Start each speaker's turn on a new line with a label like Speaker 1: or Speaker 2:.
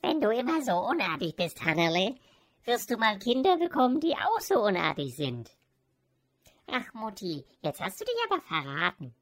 Speaker 1: Wenn du immer so unartig bist, Hannerle, wirst du mal Kinder bekommen, die auch so unartig sind. Ach, Mutti, jetzt hast du dich aber verraten.